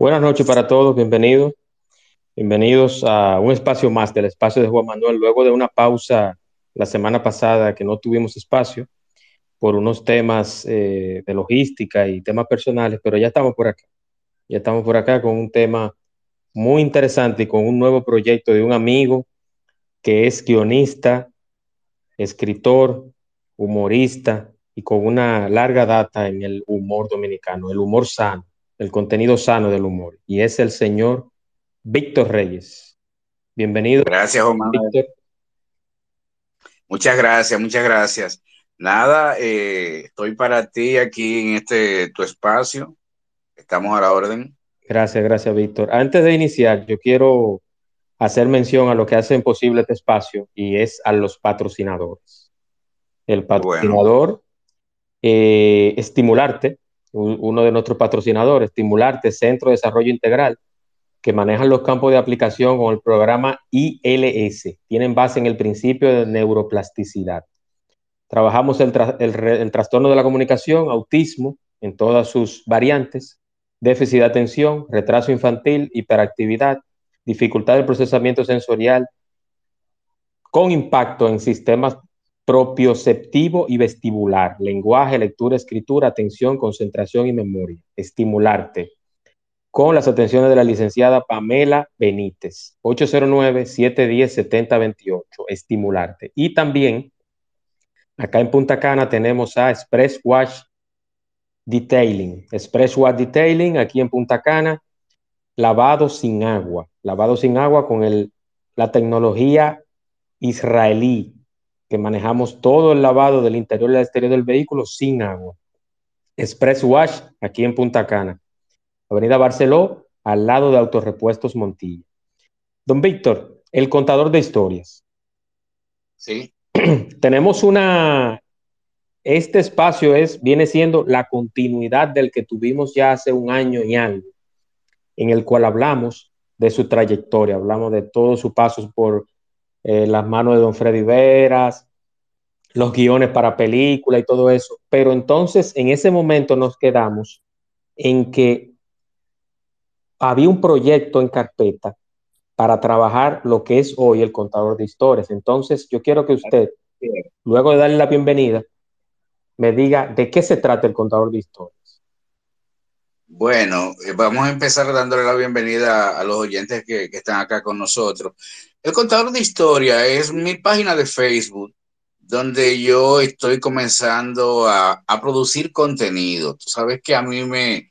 Buenas noches para todos, bienvenidos. Bienvenidos a un espacio más del espacio de Juan Manuel. Luego de una pausa la semana pasada que no tuvimos espacio por unos temas eh, de logística y temas personales, pero ya estamos por acá. Ya estamos por acá con un tema muy interesante y con un nuevo proyecto de un amigo que es guionista, escritor, humorista y con una larga data en el humor dominicano, el humor sano el contenido sano del humor, y es el señor Víctor Reyes. Bienvenido. Gracias, Omar. Muchas gracias, muchas gracias. Nada, eh, estoy para ti aquí en este tu espacio. Estamos a la orden. Gracias, gracias, Víctor. Antes de iniciar, yo quiero hacer mención a lo que hacen posible este espacio y es a los patrocinadores. El patrocinador, eh, estimularte, uno de nuestros patrocinadores, Estimularte, Centro de Desarrollo Integral, que manejan los campos de aplicación con el programa ILS. Tienen base en el principio de neuroplasticidad. Trabajamos el, el trastorno de la comunicación, autismo, en todas sus variantes, déficit de atención, retraso infantil, hiperactividad, dificultad de procesamiento sensorial, con impacto en sistemas propioceptivo y vestibular, lenguaje, lectura, escritura, atención, concentración y memoria, estimularte, con las atenciones de la licenciada Pamela Benítez, 809-710-7028, estimularte. Y también, acá en Punta Cana tenemos a Express Wash Detailing, Express Wash Detailing, aquí en Punta Cana, lavado sin agua, lavado sin agua con el, la tecnología israelí que manejamos todo el lavado del interior y del exterior del vehículo sin agua. Express Wash, aquí en Punta Cana. Avenida Barceló, al lado de Autorepuestos Montilla. Don Víctor, el contador de historias. Sí. Tenemos una. Este espacio es, viene siendo la continuidad del que tuvimos ya hace un año y algo, en el cual hablamos de su trayectoria, hablamos de todos sus pasos por eh, las manos de don Freddy Veras, los guiones para película y todo eso. Pero entonces en ese momento nos quedamos en que había un proyecto en carpeta para trabajar lo que es hoy el contador de historias. Entonces yo quiero que usted, luego de darle la bienvenida, me diga de qué se trata el contador de historias. Bueno, eh, vamos a empezar dándole la bienvenida a los oyentes que, que están acá con nosotros. El contador de historia es mi página de Facebook donde yo estoy comenzando a, producir contenido. Tú sabes que a mí me,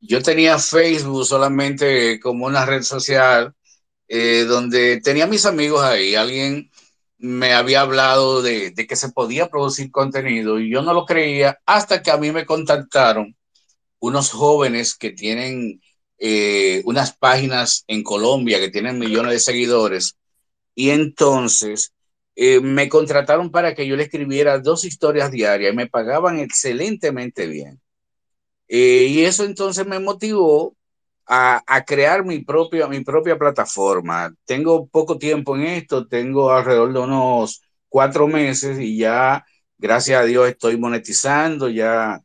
yo tenía Facebook solamente como una red social eh, donde tenía mis amigos ahí. Alguien me había hablado de, de, que se podía producir contenido y yo no lo creía hasta que a mí me contactaron unos jóvenes que tienen eh, unas páginas en Colombia que tienen millones de seguidores y entonces eh, me contrataron para que yo le escribiera dos historias diarias y me pagaban excelentemente bien. Eh, y eso entonces me motivó a, a, crear mi propia, mi propia plataforma. Tengo poco tiempo en esto, tengo alrededor de unos cuatro meses y ya, gracias a Dios, estoy monetizando, ya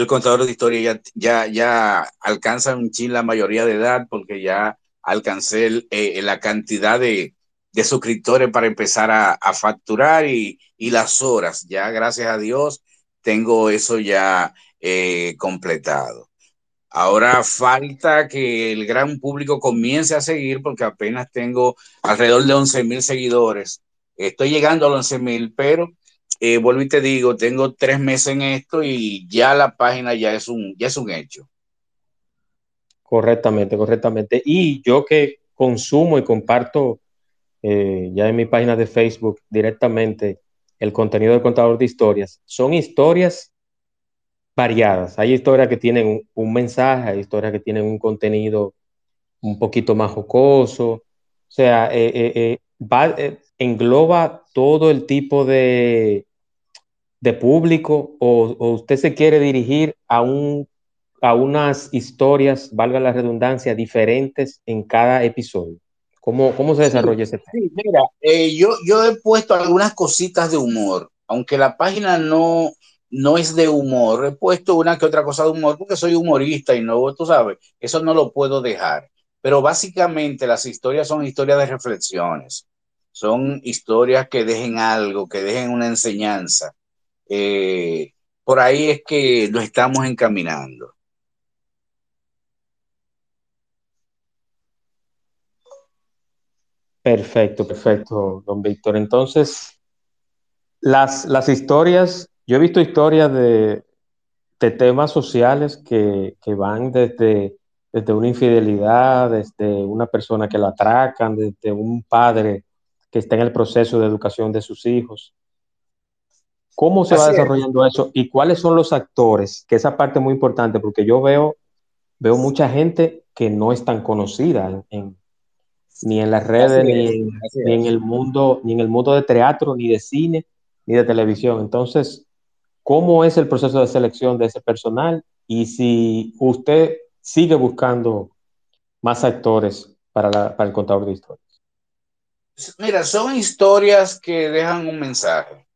el contador de historia ya, ya, ya alcanza en Chile la mayoría de edad porque ya alcancé eh, la cantidad de, suscriptores para empezar a, facturar y, y, las horas. Ya, gracias a Dios, tengo eso ya eh, completado. Ahora falta que el gran público comience a seguir porque apenas tengo alrededor de 11 mil seguidores. Estoy llegando a los 11 mil, pero eh, vuelvo y te digo, tengo tres meses en esto y ya la página ya es un, ya es un hecho. Correctamente, correctamente. Y yo que consumo y comparto eh, ya en mi página de Facebook directamente el contenido del contador de historias, son historias variadas. Hay historias que tienen un, mensaje, hay historias que tienen un contenido un poquito más jocoso. O sea, eh, va, engloba todo el tipo de, de público o, usted se quiere dirigir a, un, a unas historias, valga la redundancia, diferentes en cada episodio? ¿Cómo, cómo se desarrolla ese tema? Sí, mira, eh, yo, yo he puesto algunas cositas de humor, aunque la página no, no es de humor, he puesto una que otra cosa de humor porque soy humorista y no, tú sabes, eso no lo puedo dejar. Pero básicamente las historias son historias de reflexiones, son historias que dejen algo, que dejen una enseñanza. Eh, por ahí es que lo estamos encaminando. Perfecto, perfecto, don Víctor. Entonces, las, las historias, yo he visto historias de, de temas sociales que, que van desde, desde, una infidelidad, desde una persona que la atracan, desde un padre que está en el proceso de educación de sus hijos. ¿Cómo se va desarrollando eso y cuáles son los actores? Que esa parte es muy importante porque yo veo, veo mucha gente que no es tan conocida ni en las redes, ni, en, el mundo, ni en el mundo de teatro, ni de cine, ni de televisión. Entonces, ¿cómo es el proceso de selección de ese personal? Y si usted sigue buscando más actores para, para el contador de historias. Mira, son historias que dejan un mensaje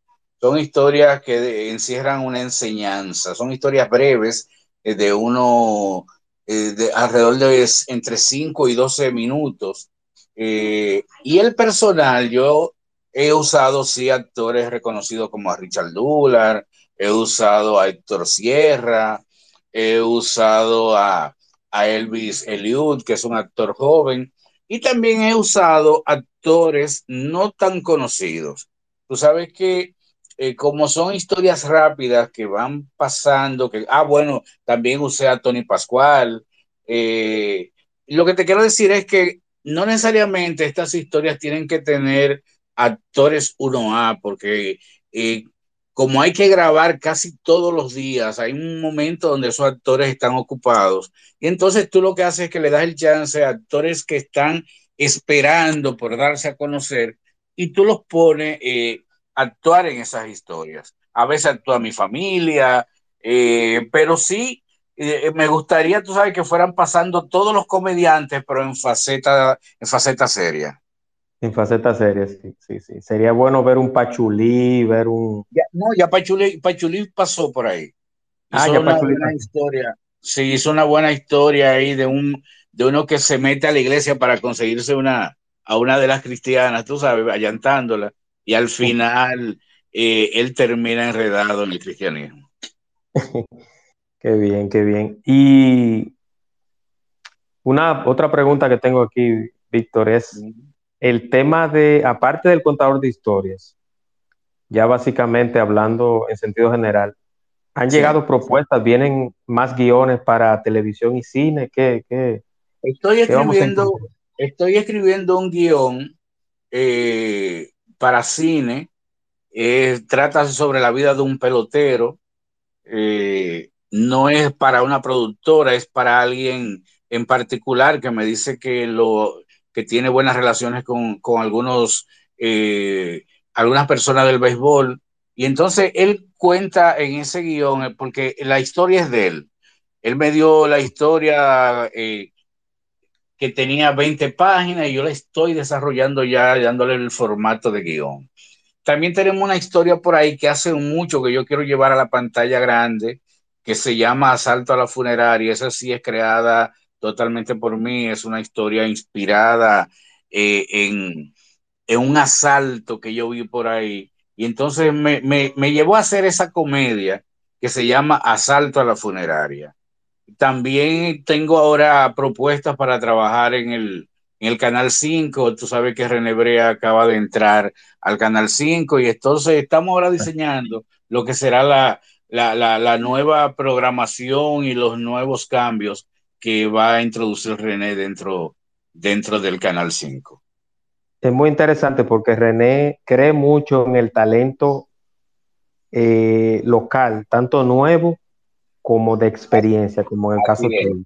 son historias que encierran una enseñanza, son historias breves eh, de uno, eh, de alrededor de entre 5 y 12 minutos. Eh, y el personal, yo he usado, sí, actores reconocidos como a Richard Dullar, he usado a Héctor Sierra, he usado a, a Elvis Eliud, que es un actor joven, y también he usado actores no tan conocidos. Tú sabes que eh, como son historias rápidas que van pasando, que, ah, bueno, también usé a Tony Pascual. Eh, lo que te quiero decir es que no necesariamente estas historias tienen que tener actores 1A, porque eh, como hay que grabar casi todos los días, hay un momento donde esos actores están ocupados. Y entonces tú lo que haces es que le das el chance a actores que están esperando por darse a conocer y tú los pones actuar en esas historias. A veces actúa mi familia, eh, pero sí eh, me gustaría, tú sabes, que fueran pasando todos los comediantes, pero en faceta, en faceta seria. En faceta seria, sí, sí, sí. Sería bueno ver un Pachulí, ver un... no, ya Pachulí, Pachulí pasó por ahí. ah, ya una buena historia. Sí, hizo una buena historia ahí de un de uno que se mete a la iglesia para conseguirse una a una de las cristianas, tú sabes, allantándola y al final eh, él termina enredado en el cristianismo. qué bien, qué bien. Y una otra pregunta que tengo aquí, Víctor, es el tema de, aparte del contador de historias, ya básicamente hablando en sentido general, ¿han llegado propuestas? ¿Vienen más guiones para televisión y cine? ¿Qué, qué, estoy, escribiendo, estoy escribiendo un guion eh, para cine, eh, trata sobre la vida de un pelotero, eh, no es para una productora, es para alguien en particular que me dice que, lo, que tiene buenas relaciones con, algunos, eh, algunas personas del béisbol. Y entonces él cuenta en ese guion, porque la historia es de él. Él me dio la historia que tenía 20 páginas y yo la estoy desarrollando ya, dándole el formato de guion. También tenemos una historia por ahí que hace mucho que yo quiero llevar a la pantalla grande, que se llama Asalto a la funeraria. Esa sí es creada totalmente por mí, es una historia inspirada eh, en, en, un asalto que yo vi por ahí. Y entonces me, me, me llevó a hacer esa comedia que se llama Asalto a la funeraria. También tengo ahora propuestas para trabajar en el, en el Canal 5. Tú sabes que René Brea acaba de entrar al Canal 5 y entonces estamos ahora diseñando lo que será la, la, la, la nueva programación y los nuevos cambios que va a introducir René dentro, dentro del Canal 5. Es muy interesante porque René cree mucho en el talento eh, local, tanto nuevo como de experiencia, como en el caso de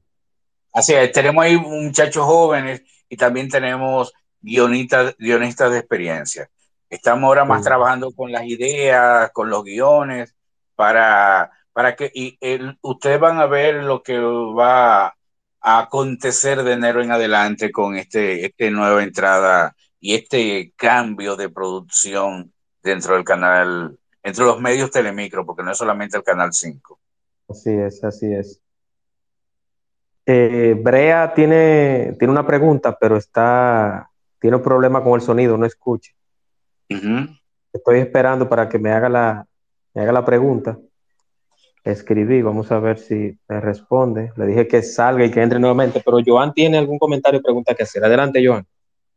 Así es, tenemos ahí muchachos jóvenes y también tenemos guionistas, guionistas de experiencia. Estamos ahora más trabajando con las ideas, con los guiones, para, para que y ustedes van a ver lo que va a acontecer de enero en adelante con este, este nueva entrada y este cambio de producción dentro del canal, entre los medios Telemicro, porque no es solamente el canal 5. Así es, así es. Eh, Brea tiene, tiene una pregunta, pero está, tiene un problema con el sonido, no escucha. Estoy esperando para que me haga la, me haga la pregunta. Escribí, vamos a ver si me responde. Le dije que salga y que entre nuevamente, pero Joan tiene algún comentario o pregunta que hacer. Adelante, Joan.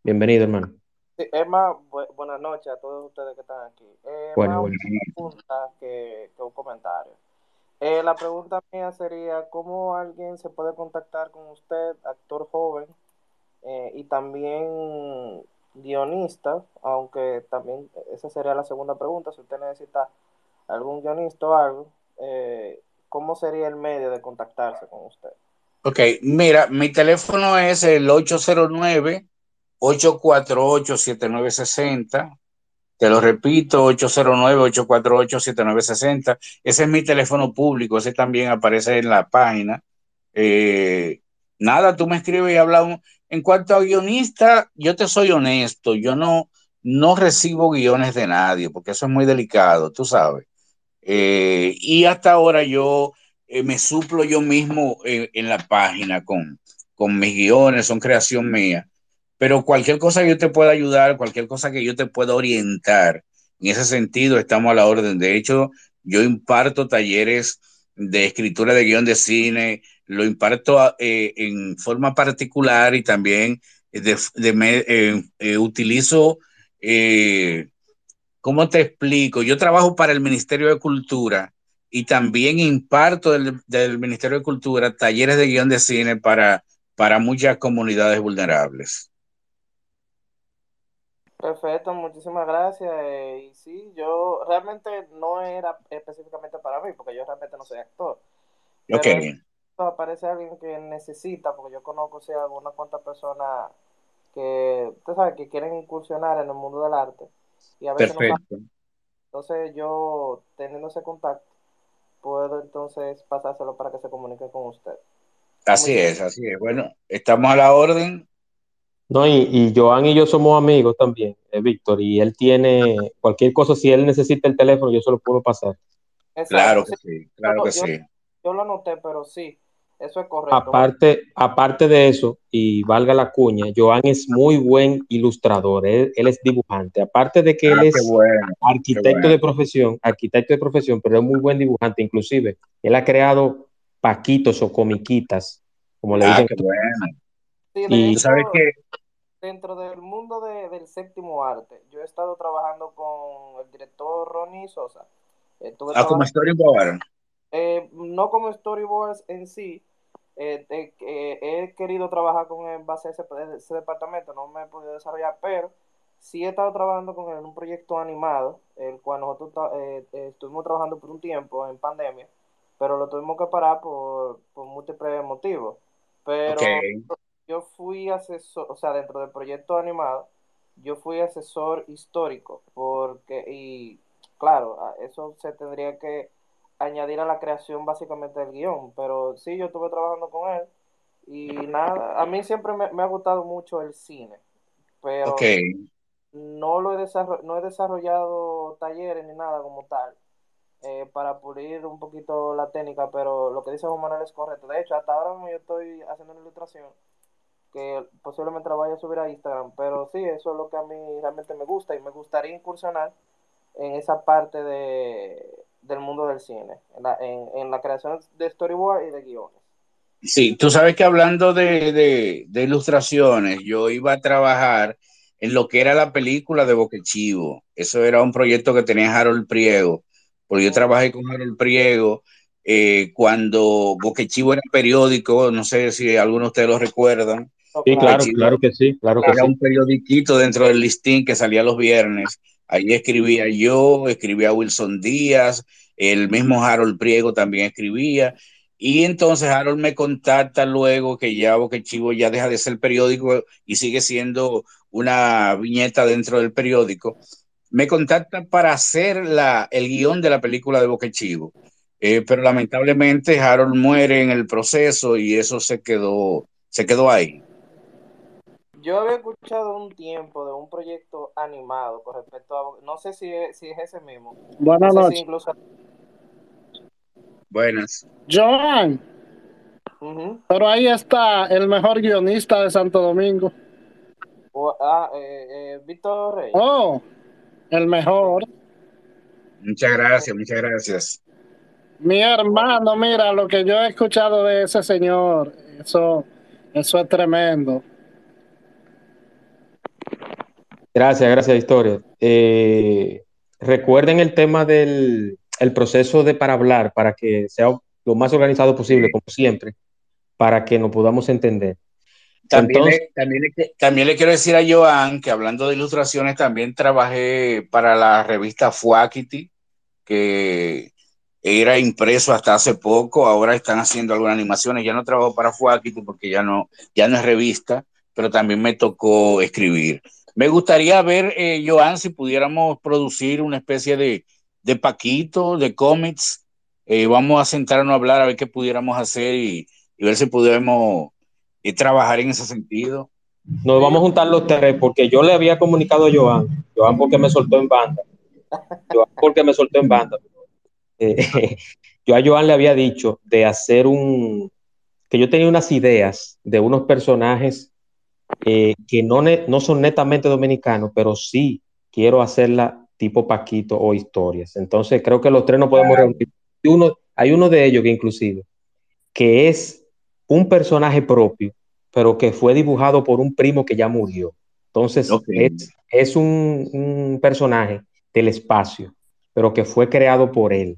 Bienvenido, hermano. Sí, Emma, buenas noches a todos ustedes que están aquí. bueno, una pregunta que, un comentario. Eh, la pregunta mía sería, ¿cómo alguien se puede contactar con usted, actor joven, eh, y también guionista, aunque también esa sería la segunda pregunta, si usted necesita algún guionista o algo, eh, ¿cómo sería el medio de contactarse con usted? Ok, mira, mi teléfono es el 809-848-7960. Te lo repito, 809-848-7960. Ese es mi teléfono público, ese también aparece en la página. Eh, nada, tú me escribes y hablamos. En cuanto a guionista, yo te soy honesto, yo no, no recibo guiones de nadie, porque eso es muy delicado, tú sabes. Eh, y hasta ahora yo eh, me suplo yo mismo eh, en la página con, con mis guiones, son creación mía. Pero cualquier cosa que yo te pueda ayudar, cualquier cosa que yo te pueda orientar, en ese sentido estamos a la orden. De hecho, yo imparto talleres de escritura de guion de cine, lo imparto eh, en forma particular y también eh, eh, utilizo, ¿cómo te explico? Yo trabajo para el Ministerio de Cultura y también imparto del, Ministerio de Cultura talleres de guion de cine para, para muchas comunidades vulnerables. Perfecto, muchísimas gracias. y sí, yo realmente no era específicamente para mí, porque yo realmente no soy actor. Ok aparece alguien que necesita, porque yo conozco si algunas cuantas personas que, usted sabe, que quieren incursionar en el mundo del arte. Y a veces Perfecto. entonces yo, teniendo ese contacto, puedo entonces pasárselo para que se comunique con usted. Así es, así es. Bueno, estamos a la orden. No, y, y Joan y yo somos amigos también, eh, Víctor, y él tiene cualquier cosa, si él necesita el teléfono, yo se lo puedo pasar. Claro que sí, claro que sí. Yo lo anoté, pero sí, eso es correcto. Aparte, aparte de eso, y valga la cuña, Joan es muy buen ilustrador, él, es dibujante. Aparte de que él ah, es arquitecto de profesión, arquitecto de profesión, pero es muy buen dibujante, inclusive. Él ha creado paquitos o comiquitas, como le ah, dicen. y sabes que dentro del mundo del séptimo arte, yo he estado trabajando con el director Ronnie Sosa. ah, como storyboard. Eh, no como storyboards en sí, eh, he querido trabajar con él en base a ese, departamento, no me he podido desarrollar, pero sí he estado trabajando con él en un proyecto animado, el cual nosotros eh, eh, estuvimos trabajando por un tiempo en pandemia, pero lo tuvimos que parar por, por múltiples motivos. Pero yo fui asesor, o sea, dentro del proyecto animado, yo fui asesor histórico, porque, y claro, eso se tendría que añadir a la creación básicamente del guion. Pero sí, yo estuve trabajando con él y nada, a mí siempre me, ha gustado mucho el cine, pero no, lo he no he desarrollado talleres ni nada como tal. Eh, para pulir un poquito la técnica, pero lo que dice Juan Manuel es correcto. De hecho, hasta ahora mismo yo estoy haciendo una ilustración que posiblemente la vaya a subir a Instagram, pero sí, eso es lo que a mí realmente me gusta y me gustaría incursionar en esa parte de, del mundo del cine, en la, en, la creación de storyboard y de guiones. Sí, tú sabes que hablando de, de, ilustraciones, yo iba a trabajar en lo que era la película de Boquechivo. Eso era un proyecto que tenía Harold Priego, porque yo trabajé con Harold Priego eh, cuando Boquechivo era periódico, no sé si algunos de ustedes lo recuerdan. Sí, claro, claro que sí, claro que era un periodiquito dentro del listín que salía los viernes Ahí escribía yo, escribía Wilson Díaz, el mismo Harold Priego también escribía. Y entonces Harold me contacta luego que ya Boca Chivo ya deja de ser periódico y sigue siendo una viñeta dentro del periódico. Me contacta para hacer la, el guion de la película de Boca Chivo. Eh, pero lamentablemente Harold muere en el proceso y eso se quedó, se quedó ahí. Yo había escuchado un tiempo de un proyecto animado con respecto a. No sé si es, si es ese mismo. Buenas noches. Buenas. Joan. Pero ahí está el mejor guionista de Santo Domingo. ah, eh, eh, Víctor Rey. Oh, el mejor. Muchas gracias, muchas gracias. Mi hermano, mira lo que yo he escuchado de ese señor. Eso, eso es tremendo. Gracias, gracias, Historia. Eh, recuerden el tema del el proceso de para hablar, para que sea lo más organizado posible, como siempre, para que nos podamos entender. También, le, también, le, quiero decir a Joan que hablando de ilustraciones, también trabajé para la revista Fuakity, que era impreso hasta hace poco, ahora están haciendo algunas animaciones, ya no trabajo para Fuakity porque ya no, ya no es revista, pero también me tocó escribir. Me gustaría ver, eh, Joan, si pudiéramos producir una especie de, de Paquito, de cómics. Eh, vamos a sentarnos a hablar a ver qué pudiéramos hacer y, ver si pudiéramos eh, trabajar en ese sentido. Nos vamos a juntar los tres porque yo le había comunicado a Joan, Joan porque me soltó en banda, Joan porque me soltó en banda. Eh, yo a Joan le había dicho de hacer un, que yo tenía unas ideas de unos personajes que no, no son netamente dominicanos, pero sí quiero hacerla tipo Paquito o historias. Entonces creo que los tres no podemos reunir. Uno, hay uno de ellos que inclusive, que es un personaje propio, pero que fue dibujado por un primo que ya murió. Entonces es, un, personaje del espacio, pero que fue creado por él.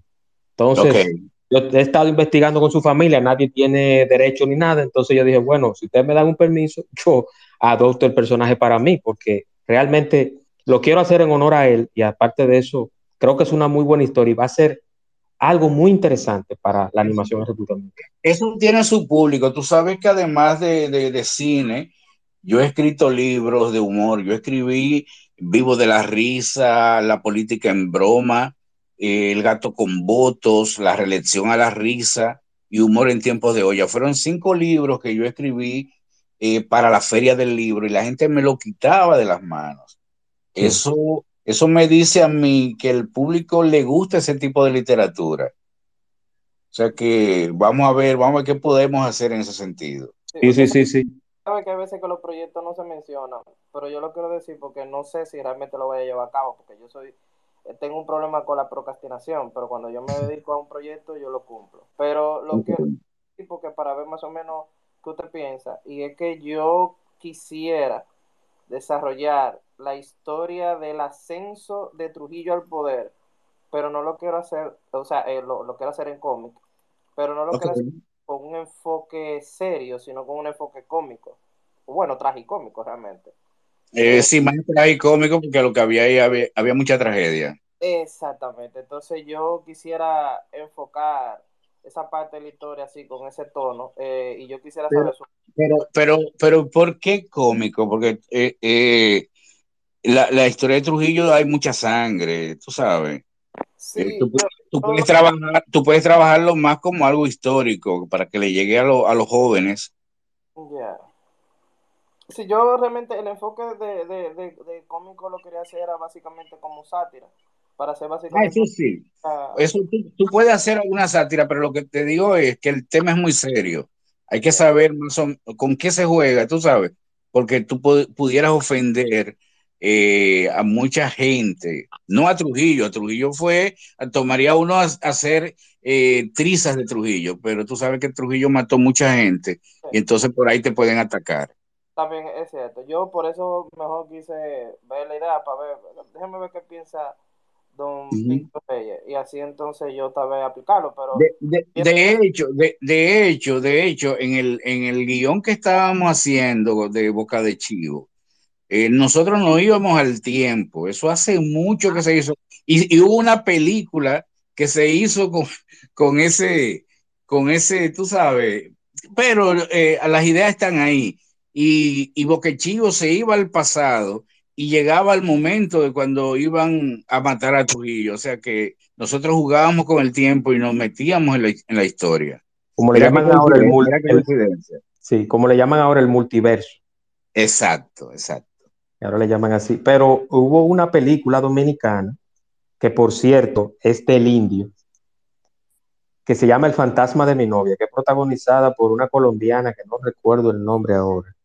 Entonces, yo he estado investigando con su familia, nadie tiene derecho ni nada, entonces yo dije, bueno, si ustedes me dan un permiso, yo adopto el personaje para mí, porque realmente lo quiero hacer en honor a él y aparte de eso, creo que es una muy buena historia y va a ser algo muy interesante para la animación en República Eso tiene su público. Tú sabes que además de, cine, yo he escrito libros de humor. Yo escribí Vivo de la risa, La política en broma, El gato con votos, La reelección a la risa y Humor en tiempos de olla. Fueron cinco libros que yo escribí eh, para la feria del libro y la gente me lo quitaba de las manos. Eso, eso me dice a mí que el público le gusta ese tipo de literatura. O sea que vamos a ver, vamos a ver qué podemos hacer en ese sentido. Sí, sí, sí, sí. Sabe que a veces que los proyectos no se mencionan, pero yo lo quiero decir porque no sé si realmente lo voy a llevar a cabo, porque yo soy, tengo un problema con la procrastinación, pero cuando yo me dedico a un proyecto yo lo cumplo. Pero lo que porque para ver más o menos qué usted piensa, y es que yo quisiera desarrollar la historia del ascenso de Trujillo al poder, pero no lo quiero hacer, o sea, eh, lo, quiero hacer en cómic, pero no lo quiero hacer con un enfoque serio, sino con un enfoque cómico. Bueno, tragicómico realmente. Eh, eh, sí, más tragicómico porque lo que había ahí había, mucha tragedia. Exactamente, entonces yo quisiera enfocar esa parte de la historia así, con ese tono, y yo quisiera saber... Pero, pero, pero, ¿por qué cómico? Porque eh, la, la, historia de Trujillo hay mucha sangre, tú sabes. Sí, eh, tú, puedes trabajar, tú puedes trabajarlo más como algo histórico para que le llegue a, a los jóvenes. Ya. Si yo realmente el enfoque de, de, de, cómico lo quería hacer era básicamente como sátira. Para hacer básicamente. Ah, eso sí. Eso tú, puedes hacer alguna sátira, pero lo que te digo es que el tema es muy serio. Hay que saber con qué se juega, tú sabes, porque tú pudieras ofender eh, a mucha gente, no a Trujillo, a Trujillo fue, tomaría uno a, hacer eh, trizas de Trujillo, pero tú sabes que Trujillo mató mucha gente y entonces por ahí te pueden atacar. También es cierto, yo por eso mejor quise ver la idea para ver, déjame ver qué piensa don Víctor Reyes y así entonces yo tal vez aplicarlo, pero... De, hecho, de, de, hecho, de hecho, en el, en el guion que estábamos haciendo de Boca de Chivo, eh, nosotros no íbamos al tiempo, eso hace mucho que se hizo. Y, hubo una película que se hizo con, con, ese, con ese, tú sabes, pero eh, las ideas están ahí. Y, y Boquechivo se iba al pasado y llegaba el momento de cuando iban a matar a Trujillo. O sea que nosotros jugábamos con el tiempo y nos metíamos en la, historia. Como le llaman ahora el, Sí, como le llaman ahora el multiverso. Exacto, exacto. Ahora le llaman así. Pero hubo una película dominicana que, por cierto, es del indio, que se llama El fantasma de mi novia, que es protagonizada por una colombiana que no recuerdo el nombre ahora,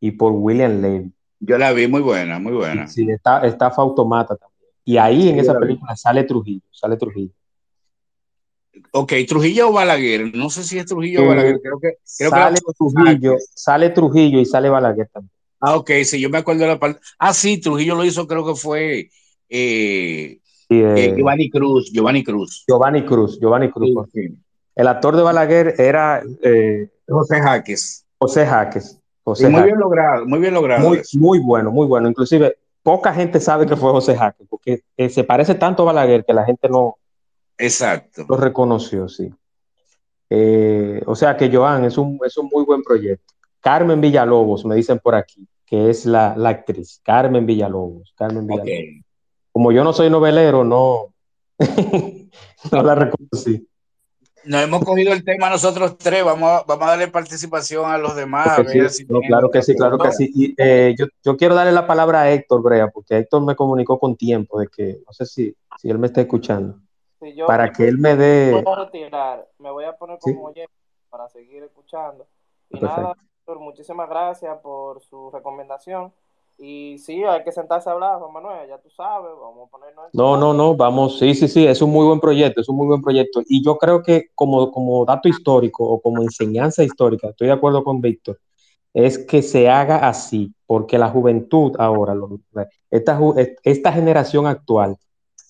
y por William Levy. Yo la vi muy buena, muy buena. Sí, está, está Fautomata también. Y ahí en esa película sale Trujillo, sale Trujillo. Ok, Trujillo o Balaguer, no sé si es Trujillo o Balaguer, creo que, sale Trujillo, sale Trujillo y sale Balaguer también. Ah, ok, sí, yo me acuerdo de la parte. Ah, sí, Trujillo lo hizo, creo que fue eh, eh, Giovanni Cruz, Giovanni Cruz. Giovanni Cruz, Giovanni Cruz. El actor de Balaguer era eh, José Jaques. José muy bien logrado, muy bien logrado. Muy, muy, bueno, muy bueno. Inclusive, poca gente sabe que fue José Jaques, porque se parece tanto a Balaguer que la gente no, Exacto. lo reconoció, sí. o sea que Joan es un, es un muy buen proyecto. Carmen Villalobos, me dicen por aquí que es la, actriz, Carmen Villalobos. Carmen Villalobos. Como yo no soy novelero, no, no la reconocí. Nos hemos cogido el tema nosotros tres, vamos a, vamos a darle participación a los demás. claro que sí, claro que sí. Eh, yo, quiero darle la palabra a Héctor Brea, porque Héctor me comunicó con tiempo de que, no sé si, si él me está escuchando, para que él me dé... me voy a poner como oyente para seguir escuchando. Y nada, muchísimas gracias por su recomendación. Y sí, hay que sentarse a hablar, Juan Manuel, ya tú sabes, vamos a ponernos... No, no, no, vamos, sí, sí, sí, es un muy buen proyecto, es un muy buen proyecto. Y yo creo que como, como dato histórico o como enseñanza histórica, estoy de acuerdo con Víctor, es que se haga así, porque la juventud ahora, esta, esta generación actual,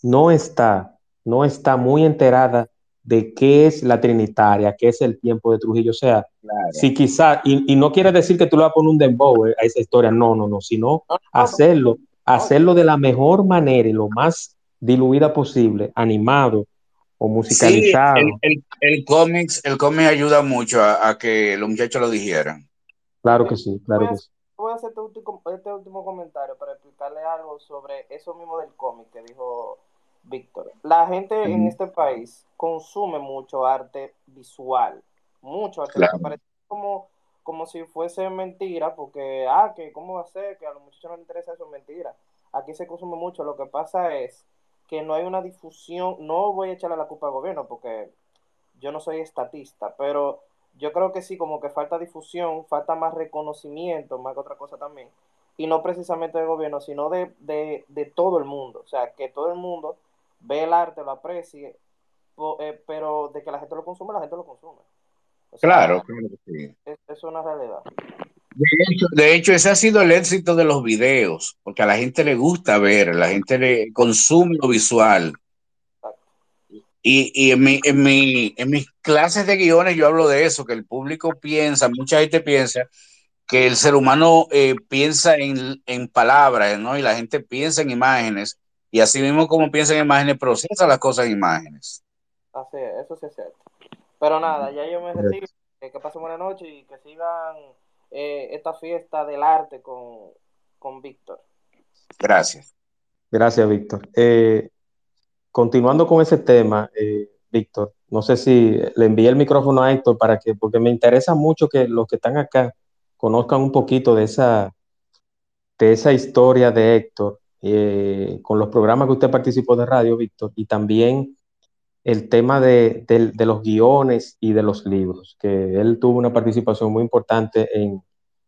no está, no está muy enterada de qué es la Trinitaria, qué es el tiempo de Trujillo. O sea, si quizá, y, no quiere decir que tú le vas a poner un dembow eh, a esa historia, no, no, no, sino hacerlo, hacerlo de la mejor manera y lo más diluida posible, animado o musicalizado. el, el, cómics, el cómic ayuda mucho a, que los muchachos lo dijeran. Claro que sí, claro que sí. Voy a hacer este último, este último comentario para explicarle algo sobre eso mismo del cómic que dijo Víctor. La gente en este país consume mucho arte visual, mucho arte parece como, como si fuese mentira, porque, ah, que cómo va a ser, que a los muchachos no les interesa eso, es mentira. Aquí se consume mucho, lo que pasa es que no hay una difusión, no voy a echarle la culpa al gobierno, porque yo no soy estatista, pero yo creo que sí, como que falta difusión, falta más reconocimiento, más que otra cosa también, y no precisamente del gobierno, sino de, de, de todo el mundo, o sea, que todo el mundo ve el arte, lo aprecie, eh, pero de que la gente lo consume, la gente lo consume. claro, claro sí. Es, una realidad. De hecho, ese ha sido el éxito de los videos, porque a la gente le gusta ver, la gente le consume lo visual. Y, y en, mi, en, mi, en mis clases de guiones yo hablo de eso, que el público piensa, mucha gente piensa que el ser humano eh, piensa en, en, palabras, ¿no? Y la gente piensa en imágenes, y así mismo como piensa en imágenes, procesa las cosas en imágenes. Así es, eso sí es cierto. Pero nada, ya yo me retiro. Que pasen buena noche y que sigan eh, esta fiesta del arte con, con Víctor. Gracias. Gracias, Víctor. Eh, continuando con ese tema, eh, Víctor, no sé si le envié el micrófono a Héctor para que, porque me interesa mucho que los que están acá conozcan un poquito de esa, de esa historia de Héctor eh, con los programas que usted participó de radio, Víctor, y también el tema de, los guiones y de los libros, que él tuvo una participación muy importante en,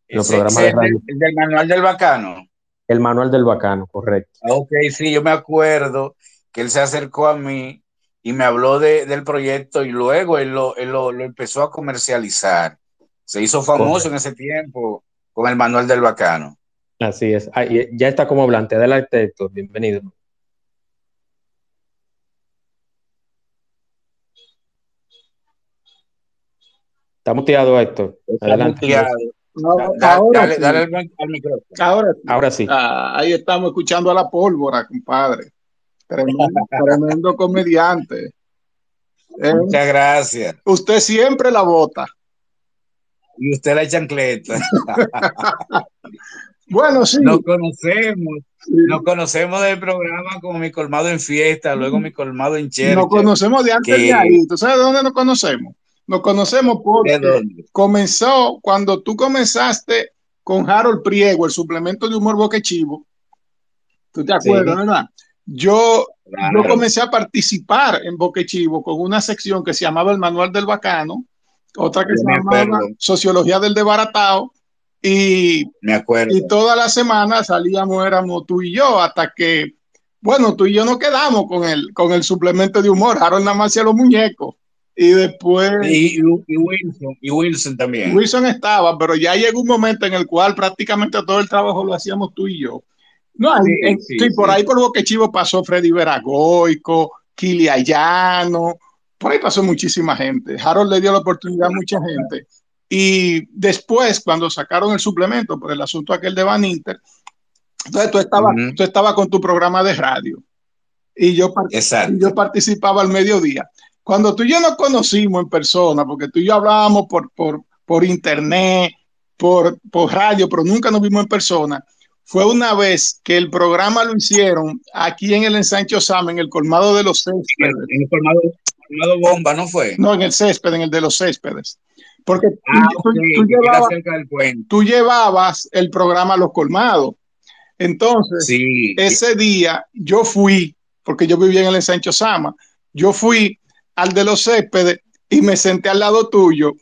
los programas de radio. El, del manual del bacano. El manual del bacano, correcto. Ah, ok, sí, yo me acuerdo que él se acercó a mí y me habló del proyecto y luego él lo, empezó a comercializar. Se hizo famoso en ese tiempo con el manual del bacano. Así es. Ah, ya está como hablante. Adelante, Héctor. Bienvenido. Está muteado, Héctor. Adelante. dale, dale al micrófono. Ahora, Ahora sí. Ah, ahí estamos escuchando a la pólvora, compadre. Tremendo, tremendo comediante. Eh, Muchas gracias. Usted siempre la vota. Y usted la chancleta. bueno, sí. Nos conocemos. Nos conocemos del programa como mi colmado en fiesta, luego mi colmado en chercha. Nos conocemos de antes de ahí. ¿Tú sabes de dónde nos conocemos? Nos conocemos porque comenzó cuando tú comenzaste con Harold Priego, el suplemento de humor boquechivo. ¿Tú te acuerdas, verdad? Yo, yo comencé a participar en Boquechivo con una sección que se llamaba el Manual del Bacano, otra que se llamaba Sociología del Debaratado, y, me acuerdo. y toda la semana salíamos, éramos tú y yo, hasta que, bueno, tú y yo nos quedamos con el, con el suplemento de humor, Harold nada más hacía los muñecos. Y después. Y, Wilson, y Wilson también. Wilson estaba, pero ya llegó un momento en el cual prácticamente todo el trabajo lo hacíamos tú y yo. No, sí, por ahí por Boque Chivo pasó Freddy Veragoico, Kili Ayano, por ahí pasó muchísima gente. Harold le dio la oportunidad a mucha gente. Y después, cuando sacaron el suplemento por el asunto aquel de Van Inter, entonces tú estabas, tú estabas con tu programa de radio y yo, yo participaba al mediodía. Cuando tú y yo nos conocimos en persona, porque tú y yo hablábamos por, por, por internet, por, por radio, pero nunca nos vimos en persona, fue una vez que el programa lo hicieron aquí en el ensancho Sam, en el colmado de los céspedes. En el colmado, bomba, ¿no fue? No, en el césped, en el de los céspedes. Porque ah, tú, llevabas, el programa Los Colmados. Entonces, ese día yo fui, porque yo vivía en el ensancho Sama, yo fui al de los céspedes y me senté al lado tuyo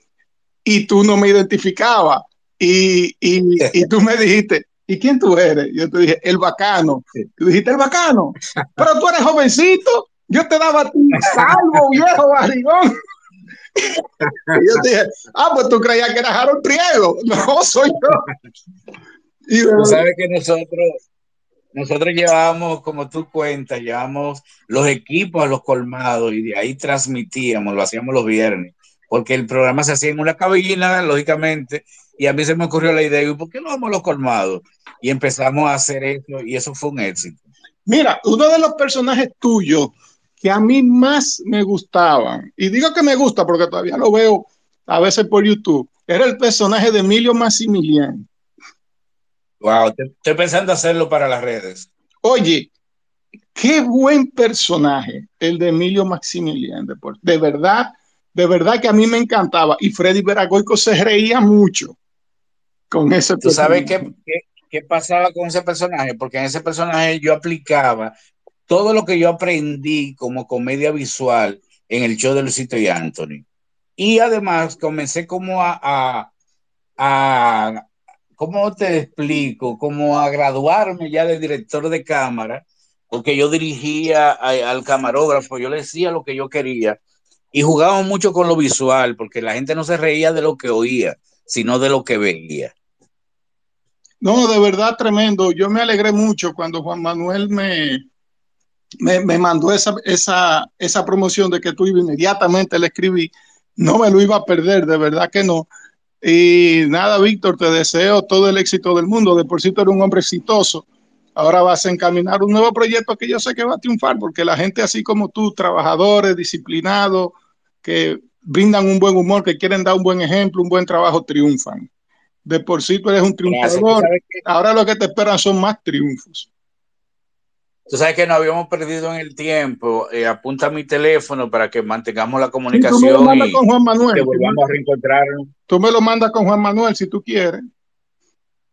y tú no me identificabas. Y, y, y tú me dijiste, ¿y quién tú eres? Yo te dije, el bacano. Tú dijiste, el bacano. Pero tú eres jovencito. Yo te daba tu salvo, viejo barrigón. Y yo dije, ah, pues tú creías que era Harold Priego. No, soy yo. Y tú sabes que nosotros, nosotros llevábamos, como tú cuentas, llevábamos los equipos a los colmados y de ahí transmitíamos, lo hacíamos los viernes, porque el programa se hacía en una cabina, lógicamente, y a mí se me ocurrió la idea, ¿y por qué no vamos a los colmados? Y empezamos a hacer eso y eso fue un éxito. Mira, uno de los personajes tuyos que a mí más me gustaban, y digo que me gusta porque todavía lo veo a veces por YouTube, era el personaje de Emilio Maximiliano. Wow, estoy pensando hacerlo para las redes. Oye, qué buen personaje el de Emilio Maximiliano. De verdad, de verdad que a mí me encantaba. Y Freddy Veragoico se reía mucho con ese ¿Tú sabes qué, qué, pasaba con ese personaje? Porque en ese personaje yo aplicaba todo lo que yo aprendí como comedia visual en el show de Luisito y Anthony. Y además comencé como a, a, a ¿cómo te explico? Como a graduarme ya de director de cámara, porque yo dirigía al camarógrafo, yo le decía lo que yo quería y jugábamos mucho con lo visual, porque la gente no se reía de lo que oía, sino de lo que veía. No, de verdad tremendo. Yo me alegré mucho cuando Juan Manuel me, me, mandó esa, esa, esa, promoción de que tú inmediatamente le escribí. No me lo iba a perder, de verdad que no. Y nada, Víctor, te deseo todo el éxito del mundo. De por sí tú eres un hombre exitoso. Ahora vas a encaminar un nuevo proyecto que yo sé que va a triunfar, porque la gente así como tú, trabajadores, disciplinados, que brindan un buen humor, que quieren dar un buen ejemplo, un buen trabajo, triunfan. De por sí tú eres un triunfador. Ahora lo que te esperan son más triunfos. Tú sabes que nos habíamos perdido en el tiempo. Eh, apunta mi teléfono para que mantengamos la comunicación. tú me lo mandas con Juan Manuel. Que volvamos a reencontrarnos. Tú me lo mandas con Juan Manuel si tú quieres.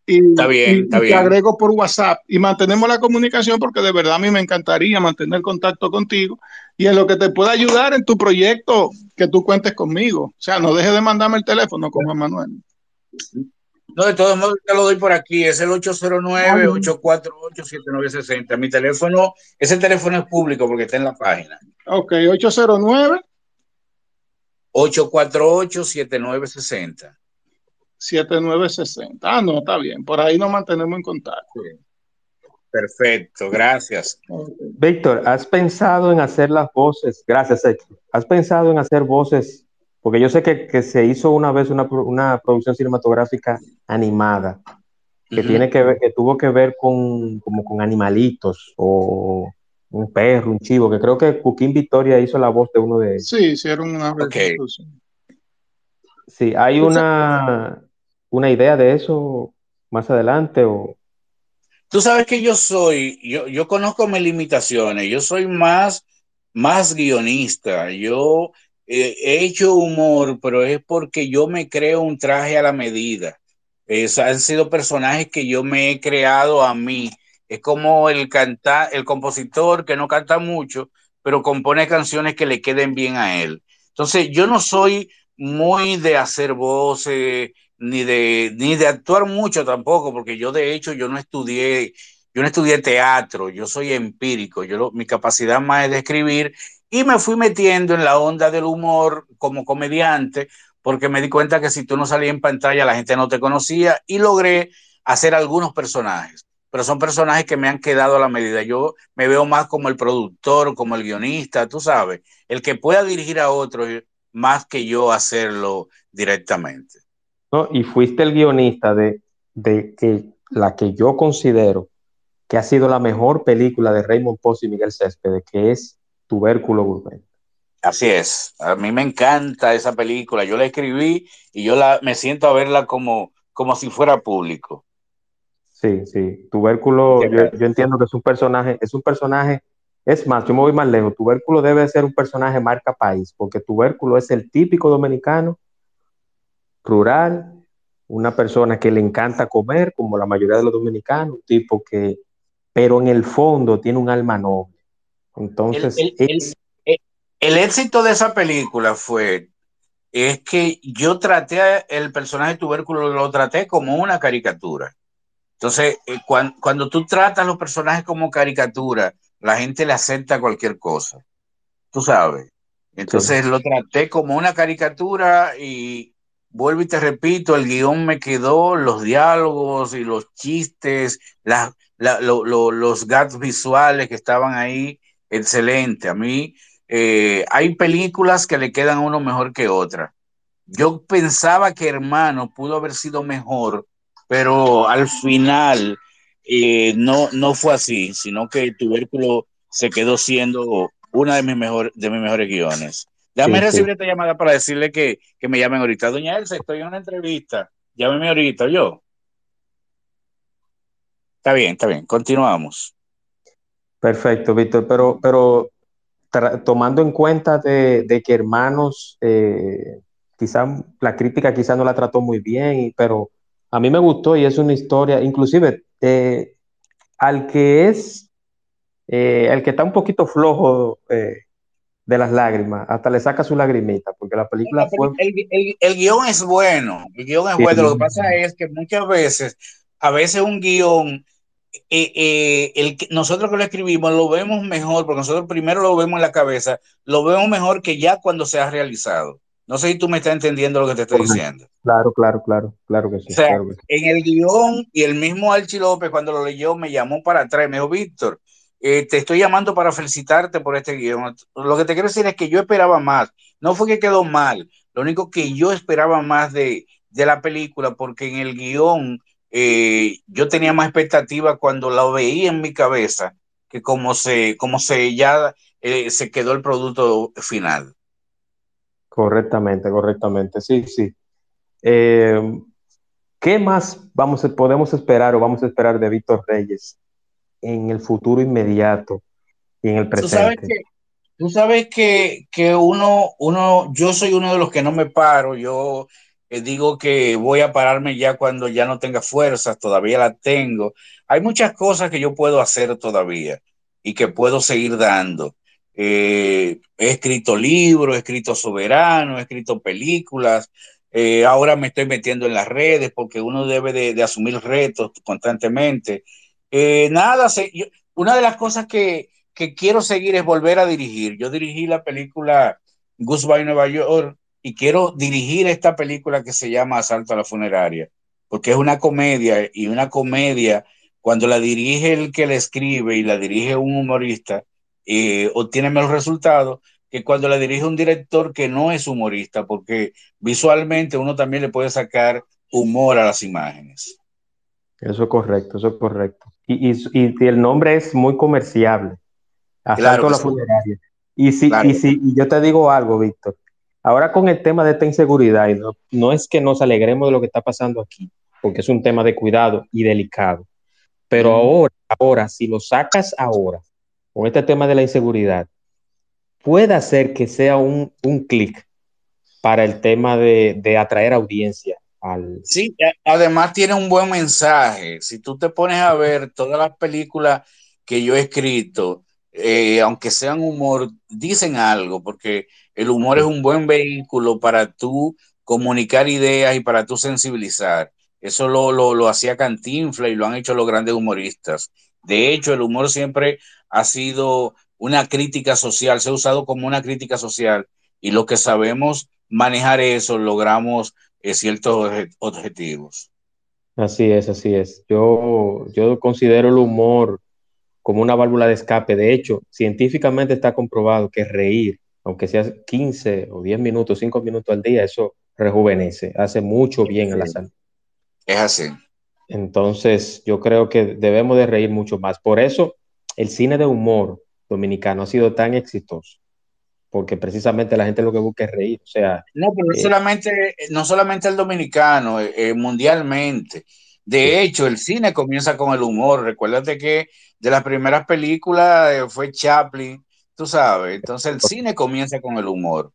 Y, está bien, está bien. Te agrego por WhatsApp y mantenemos la comunicación porque de verdad a mí me encantaría mantener contacto contigo y en lo que te pueda ayudar en tu proyecto, que tú cuentes conmigo. O sea, no dejes de mandarme el teléfono con Juan Manuel. No, de todos modos, te lo doy por aquí. Es el 809-848-7960. Mi teléfono, ese teléfono es público porque está en la página. Ok, 809. 848-7960. 7960. Ah, no, está bien. Por ahí nos mantenemos en contacto. Perfecto, gracias. Víctor, ¿has pensado en hacer las voces? Gracias, Héctor. ¿Has pensado en hacer voces? Porque yo sé que, se hizo una vez una, producción cinematográfica animada que tiene que ver, que tuvo que ver con como con animalitos o un perro, un chivo, que creo que Cuquín Victoria hizo la voz de uno de ellos. Sí, hicieron una okay. Sí, ¿hay una, una idea de eso más adelante o...? Tú sabes que yo soy, yo, yo conozco mis limitaciones, yo soy más, más guionista, yo he hecho humor, pero es porque yo me creo un traje a la medida. Es, han sido personajes que yo me he creado a mí. Es como el canta, el compositor que no canta mucho, pero compone canciones que le queden bien a él. Entonces, yo no soy muy de hacer voces, ni de, ni de actuar mucho tampoco, porque yo de hecho yo no estudié, yo no estudié teatro, yo soy empírico, yo mi capacidad más es de escribir y me fui metiendo en la onda del humor como comediante, porque me di cuenta que si tú no salías en pantalla la gente no te conocía y logré hacer algunos personajes, pero son personajes que me han quedado a la medida. Yo me veo más como el productor, como el guionista, tú sabes, el que pueda dirigir a otros más que yo hacerlo directamente. ¿no? Y fuiste el guionista de, de que la que yo considero que ha sido la mejor película de Raymond Post y Miguel Céspedes, que es Tubérculo Gourmet. Así es, a mí me encanta esa película, yo la escribí y yo la, me siento a verla como, como si fuera público. Sí, sí, Tubérculo, yo, yo, entiendo que es un personaje, es un personaje, es más, yo me voy más lejos, Tubérculo debe ser un personaje marca país, porque Tubérculo es el típico dominicano rural, una persona que le encanta comer, como la mayoría de los dominicanos, un tipo que, pero en el fondo tiene un alma noble. Entonces, el, el, el, éxito de esa película fue es que yo traté el personaje de tubérculo, lo traté como una caricatura. Entonces, eh, cuando, cuando, tú tratas los personajes como caricatura, la gente le acepta cualquier cosa. Tú sabes. Entonces sí. lo traté como una caricatura y, vuelvo y te repito, el guion me quedó, los diálogos y los chistes, la, la, lo, lo, los gags visuales que estaban ahí, excelente. A mí eh, hay películas que le quedan a uno mejor que otra. Yo pensaba que Hermano pudo haber sido mejor, pero al final eh, no, no fue así, sino que el Tubérculo se quedó siendo una de mis, mejor, de mis mejores guiones. Déjame sí, recibir sí. esta llamada para decirle que, que, me llamen ahorita. Doña Elsa, estoy en una entrevista. Llámeme ahorita, yo. Está bien, está bien. Continuamos. Perfecto, Víctor. Pero, pero tomando en cuenta de, de que hermanos, eh, quizá la crítica quizá no la trató muy bien, pero a mí me gustó y es una historia, inclusive eh, al que es, eh, al que está un poquito flojo eh, de las lágrimas, hasta le saca su lagrimita, porque la película fue... El, el, el, guion es bueno, el guion es sí, bueno, lo que pasa es que muchas veces, a veces un guion, eh, eh, el, nosotros que lo escribimos lo vemos mejor, porque nosotros primero lo vemos en la cabeza, lo vemos mejor que ya cuando se ha realizado. No sé si tú me estás entendiendo lo que te estoy diciendo. Claro, claro, claro, claro que sí. O sea, claro que sí. en el guion y el mismo Archie López cuando lo leyó me llamó para atrás, me dijo, Víctor, eh, te estoy llamando para felicitarte por este guion. Lo que te quiero decir es que yo esperaba más. No fue que quedó mal, lo único que yo esperaba más de, de la película, porque en el guion eh, yo tenía más expectativa cuando lo veía en mi cabeza que como se, como se ya eh, se quedó el producto final. Correctamente, correctamente, sí, sí. Eh, ¿Qué más vamos, podemos esperar o vamos a esperar de Víctor Reyes en el futuro inmediato y en el presente? Tú sabes que, tú sabes que, que uno, uno, yo soy uno de los que no me paro, yo digo que voy a pararme ya cuando ya no tenga fuerzas, todavía la tengo. Hay muchas cosas que yo puedo hacer todavía y que puedo seguir dando. Eh, he escrito libros, he escrito soberano, he escrito películas, eh, ahora me estoy metiendo en las redes porque uno debe de, asumir retos constantemente. Eh, nada, una de las cosas que, que, quiero seguir es volver a dirigir. Yo dirigí la película Goodbye Nueva York y quiero dirigir esta película que se llama Asalto a la funeraria, porque es una comedia y una comedia, cuando la dirige el que la escribe y la dirige un humorista, eh, obtiene menos resultados que cuando la dirige un director que no es humorista, porque visualmente uno también le puede sacar humor a las imágenes. Eso es correcto, eso es correcto. Y, y, y el nombre es muy comerciable. Asalto a la funeraria. Y si, y si y yo te digo algo, Víctor, ahora con el tema de esta inseguridad, y no, no es que nos alegremos de lo que está pasando aquí, porque es un tema de cuidado y delicado, pero ahora, ahora, si lo sacas ahora, con este tema de la inseguridad, puede hacer que sea un, un clic para el tema de, de, atraer audiencia. Al... Sí, además tiene un buen mensaje. Si tú te pones a ver todas las películas que yo he escrito, eh, aunque sean humor, dicen algo, porque el humor es un buen vehículo para tú comunicar ideas y para tú sensibilizar. Eso lo, lo, lo hacía Cantinfla y lo han hecho los grandes humoristas. De hecho, el humor siempre ha sido una crítica social, se ha usado como una crítica social y lo que sabemos manejar eso logramos eh, ciertos objetivos. Así es, así es. Yo, yo considero el humor como una válvula de escape. De hecho, científicamente está comprobado que reír, aunque sea 15 o 10 minutos, 5 minutos al día, eso rejuvenece, hace mucho bien a la salud. Es así. Entonces, yo creo que debemos de reír mucho más. Por eso, el cine de humor dominicano ha sido tan exitoso, porque precisamente la gente lo que busca es reír. O sea, no, pero no, eh, solamente, no solamente el dominicano, eh, eh, mundialmente. De hecho, el cine comienza con el humor. Recuérdate que de las primeras películas fue Chaplin, tú sabes. Entonces, el cine comienza con el humor.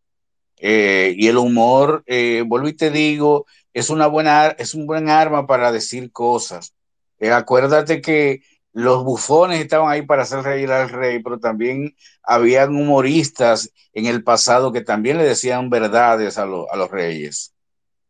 y el humor, vuelvo y te digo, es una buena, es un buen arma para decir cosas. acuérdate que los bufones estaban ahí para hacer reír al rey, pero también habían humoristas en el pasado que también le decían verdades a, a los reyes.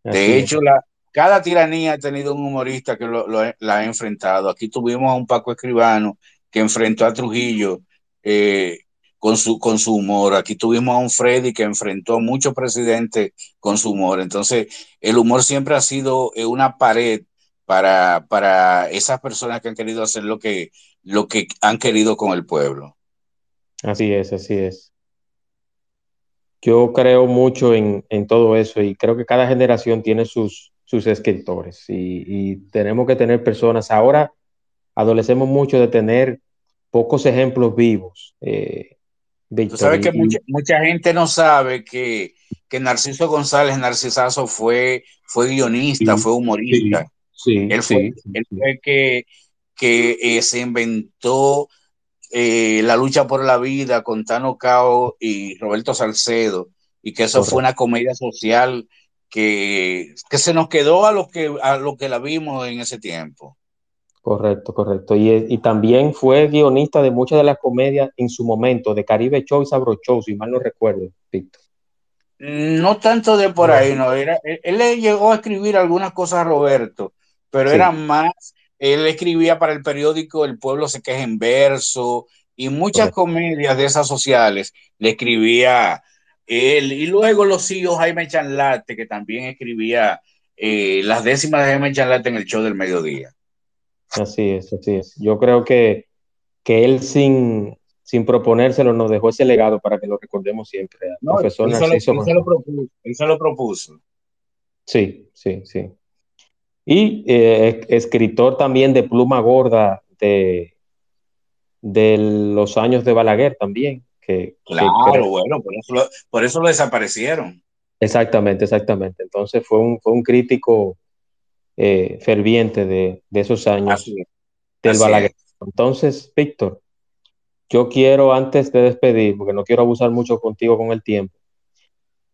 de hecho, la, cada tiranía ha tenido un humorista que lo, la ha enfrentado. Aquí tuvimos a un Paco Escribano que enfrentó a Trujillo eh, con, su, con su humor. Aquí tuvimos a un Freddy que enfrentó a muchos presidentes con su humor. Entonces, el humor siempre ha sido eh, una pared para, para esas personas que han querido hacer lo que, lo que han querido con el pueblo. Así es, así es. Yo creo mucho en, en todo eso y creo que cada generación tiene sus, sus escritores y, y, tenemos que tener personas. Ahora adolecemos mucho de tener pocos ejemplos vivos. Eh, Tú sabes que mucha, mucha, gente no sabe que, que Narciso González Narcisazo fue, fue guionista, sí, fue humorista. Sí, él fue, sí, él fue que, que eh, se inventó eh, la lucha por la vida con Tano Cao y Roberto Salcedo, y que eso Correcto. fue una comedia social que, que, se nos quedó a lo que, a lo que la vimos en ese tiempo. Correcto, correcto. Y, y, también fue guionista de muchas de las comedias en su momento, de Caribe Show y Sabro Show, si mal no recuerdo, Víctor. No tanto de por ahí, no. Era, él, él, le llegó a escribir algunas cosas a Roberto, pero sí. era más, él escribía para el periódico El Pueblo se queja en verso y muchas Correcto. comedias de esas sociales le escribía él. Y luego lo siguió Jaime Chanlate, que también escribía eh, las décimas de Jaime Chanlate en el show del mediodía. Así es, así es. Yo creo que, que él sin, sin proponérselo nos dejó ese legado para que lo recordemos siempre. No, profesor él, Narciso se lo, él, se lo propuso, él se lo propuso. Sí, sí, sí y eh, escritor también de pluma gorda de, de los años de Balaguer también. Que, claro, que, bueno, por eso, lo, por eso lo desaparecieron. Exactamente, exactamente. Entonces fue un, fue un crítico eh, ferviente de, de, esos años Así del Así Balaguer. es. Entonces, Víctor, yo quiero antes de despedir, porque no quiero abusar mucho contigo con el tiempo,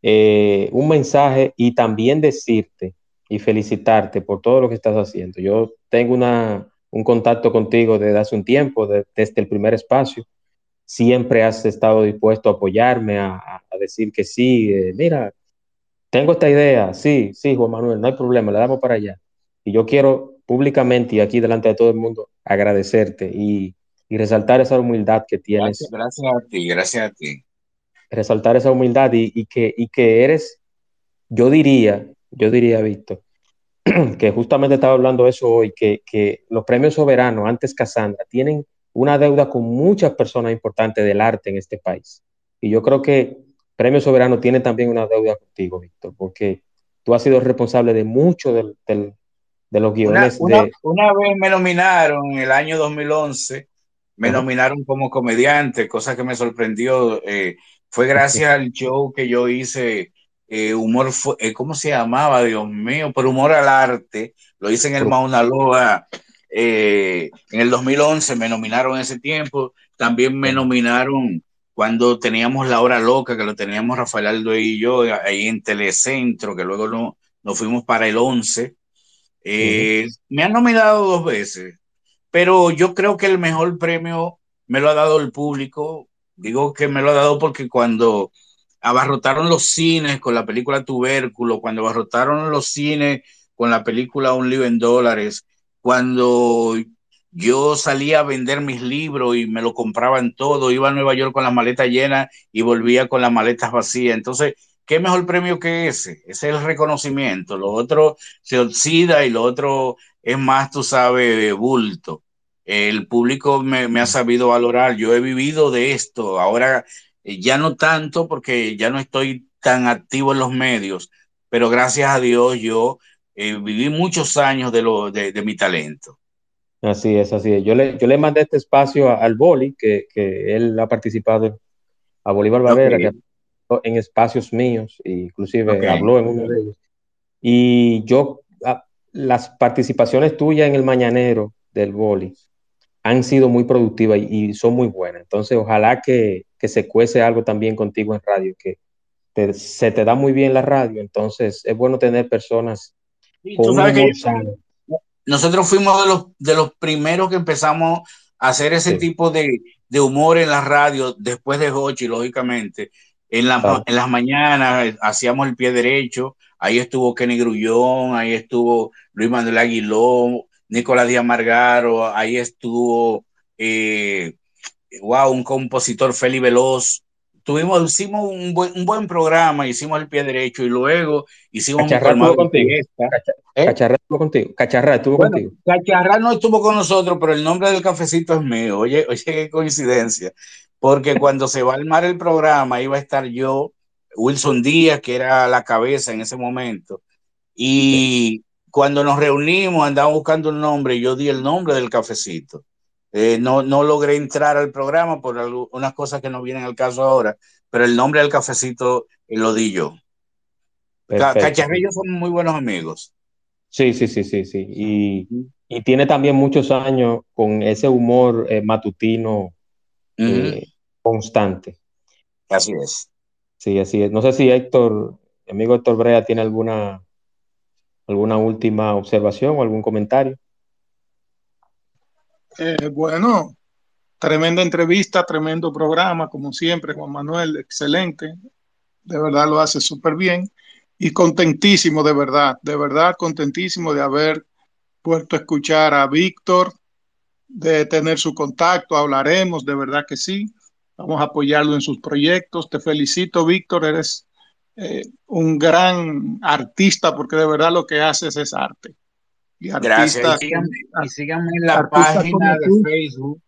eh, un mensaje y también decirte y felicitarte por todo lo que estás haciendo. Yo tengo una, un contacto contigo desde hace un tiempo, de, desde el primer espacio. Siempre has estado dispuesto a apoyarme, a, a decir que sí, eh, mira, tengo esta idea, sí, sí, Juan Manuel, no hay problema, le damos para allá. Y yo quiero públicamente y aquí delante de todo el mundo agradecerte y, y resaltar esa humildad que tienes. Gracias, gracias, a ti, gracias a ti. Resaltar esa humildad y, y, que, y que eres, yo diría, yo diría, Víctor, que justamente estaba hablando eso hoy, que, que, los premios soberanos, antes Casandra, tienen una deuda con muchas personas importantes del arte en este país. Y yo creo que Premio Soberano tiene también una deuda contigo, Víctor, porque tú has sido responsable de mucho del, del, de los guiones. Una, una, de... una, vez me nominaron en el año 2011, me nominaron como comediante, cosa que me sorprendió. Eh, fue gracias al show que yo hice, eh, humor, eh, ¿cómo se llamaba? Dios mío, por humor al arte. Lo hice en el Mauna Loa. En el 2011 me nominaron ese tiempo. También me nominaron cuando teníamos La Hora Loca, que lo teníamos Rafael Aldo y yo ahí en Telecentro, que luego no, nos fuimos para el 11. Me han nominado dos veces pero yo creo que el mejor premio me lo ha dado el público. Digo que me lo ha dado porque cuando abarrotaron los cines con la película Tubérculo, cuando abarrotaron los cines con la película Un libro en dólares, cuando yo salía a vender mis libros y me lo compraban todo, iba a Nueva York con las maletas llenas y volvía con las maletas vacías. Entonces, ¿qué mejor premio que ese? Ese es el reconocimiento. Lo otro se oxida y lo otro es más, tú sabes, bulto. El público me, ha sabido valorar. Yo he vivido de esto. Ahora eh, ya no tanto porque ya no estoy tan activo en los medios, pero gracias a Dios yo eh, viví muchos años de, lo, de, mi talento. Así es, así es. Yo le, yo le mandé este espacio al Boli, que, él ha participado, a Bolívar Barbera, que en espacios míos, inclusive habló en uno de ellos. Y yo las participaciones tuyas en el mañanero del boli han sido muy productivas y, son muy buenas. Entonces, ojalá que, se cuece algo también contigo en radio, que se te da muy bien la radio. Entonces, es bueno tener personas con Nosotros fuimos de los, de los primeros que empezamos a hacer ese tipo de, humor en la radio después de Hochi, lógicamente. En, en las mañanas hacíamos el pie derecho, Ahí estuvo Kenny Grullón, ahí estuvo Luis Manuel Aguilón, Nicolás Díaz Margaro, ahí estuvo, eh, wow, un compositor Feli Veloz. Tuvimos, hicimos un buen, un buen programa, hicimos el pie derecho y luego hicimos Cacharra un estuvo contigo. ¿Eh? Cacharra estuvo contigo. Cacharra estuvo contigo. Cacharra no estuvo con nosotros, pero el nombre del cafecito es mío. Oye, oye, qué coincidencia. Porque cuando se va a armar el programa, iba a estar yo, Wilson Díaz, que era la cabeza en ese momento. Y cuando nos reunimos, andábamos buscando un nombre, y yo di el nombre del cafecito. Eh, no, no logré entrar al programa por unas cosas que no vienen al caso ahora, pero el nombre del cafecito eh, lo di yo. Cacharrillos son muy buenos amigos. Sí, sí, sí, sí, sí. Y, tiene también muchos años con ese humor eh, matutino constante. Así es. Sí, así es. No sé si Héctor, amigo Héctor Brea, tiene alguna, alguna última observación o algún comentario. Eh, bueno, tremenda entrevista, tremendo programa, como siempre, Juan Manuel, excelente. De verdad lo hace súper bien y contentísimo, de verdad, de verdad contentísimo de haber puesto a escuchar a Víctor, de tener su contacto, hablaremos, de verdad que sí. Vamos a apoyarlo en sus proyectos. Te felicito, Víctor. Eres eh, un gran artista porque de verdad lo que haces es arte. Y Gracias. síganme, en la página de Facebook.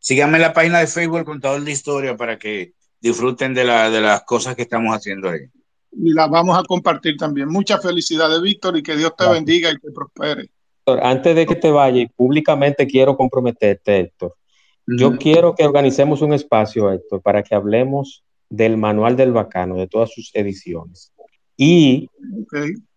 Síganme en la página de Facebook El Contador de Historia para que disfruten de, la, de las cosas que estamos haciendo ahí. Y las vamos a compartir también. Muchas felicidades, Víctor, y que Dios te bendiga y te prospere. Antes de que te vayas, públicamente quiero comprometerte, Héctor, yo quiero que organicemos un espacio, Héctor, para que hablemos del Manual del Bacano, de todas sus ediciones. Y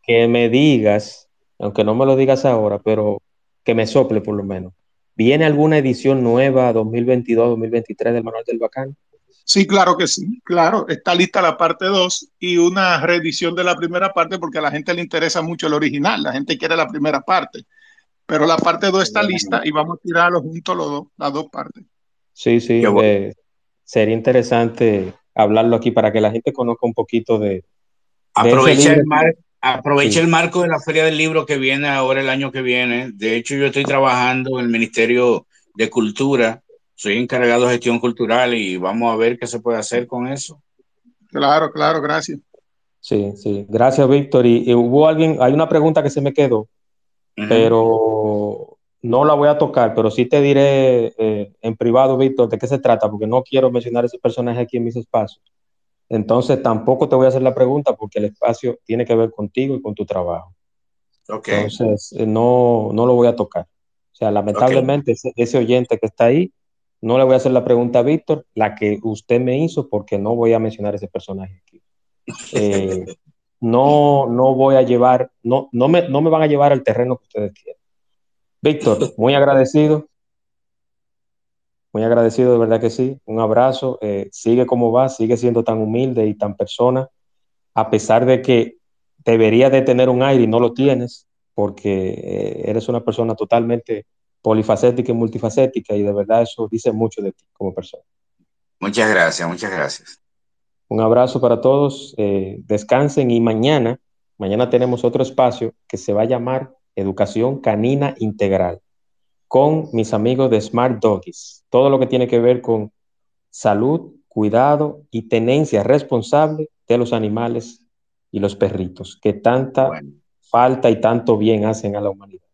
que me digas, aunque no me lo digas ahora, pero que me sople por lo menos. ¿Viene alguna edición nueva 2022-2023 del Manual del Bacano? Sí, claro que sí, claro. Está lista la parte 2 y una reedición de la primera parte porque a la gente le interesa mucho el original, la gente quiere la primera parte. Pero la parte 2 está lista y vamos a tirarlo juntos los dos, las dos partes. Sí, sí, eh, sería interesante hablarlo aquí para que la gente conozca un poquito de... Aprovecha, el, aprovecha el marco de la Feria del Libro que viene ahora el año que viene. De hecho, yo estoy trabajando en el Ministerio de Cultura, soy encargado de gestión cultural y vamos a ver qué se puede hacer con eso. Claro, claro, gracias. Sí, sí, gracias Víctor. y, hubo alguien, hay una pregunta que se me quedó pero no la voy a tocar, pero sí te diré eh, en privado, Víctor, de qué se trata, porque no quiero mencionar ese personaje aquí en mis espacios. Entonces tampoco te voy a hacer la pregunta porque el espacio tiene que ver contigo y con tu trabajo. Okay. Entonces eh, no, no lo voy a tocar. O sea, lamentablemente ese, oyente que está ahí no le voy a hacer la pregunta a Víctor, la que usted me hizo, porque no voy a mencionar ese personaje aquí. Eh, no, no voy a llevar, no, no, me, no me van a llevar al terreno que ustedes quieren. Víctor, muy agradecido. Muy agradecido, de verdad que sí. Un abrazo. Eh, sigue como va, sigue siendo tan humilde y tan persona, a pesar de que debería de tener un aire y no lo tienes, porque eh, eres una persona totalmente polifacética y multifacética y de verdad eso dice mucho de ti como persona. Muchas gracias, muchas gracias. Un abrazo para todos, eh, descansen y mañana, mañana tenemos otro espacio que se va a llamar Educación Canina Integral con mis amigos de Smart Doggies. Todo lo que tiene que ver con salud, cuidado y tenencia responsable de los animales y los perritos, que tanta falta y tanto bien hacen a la humanidad.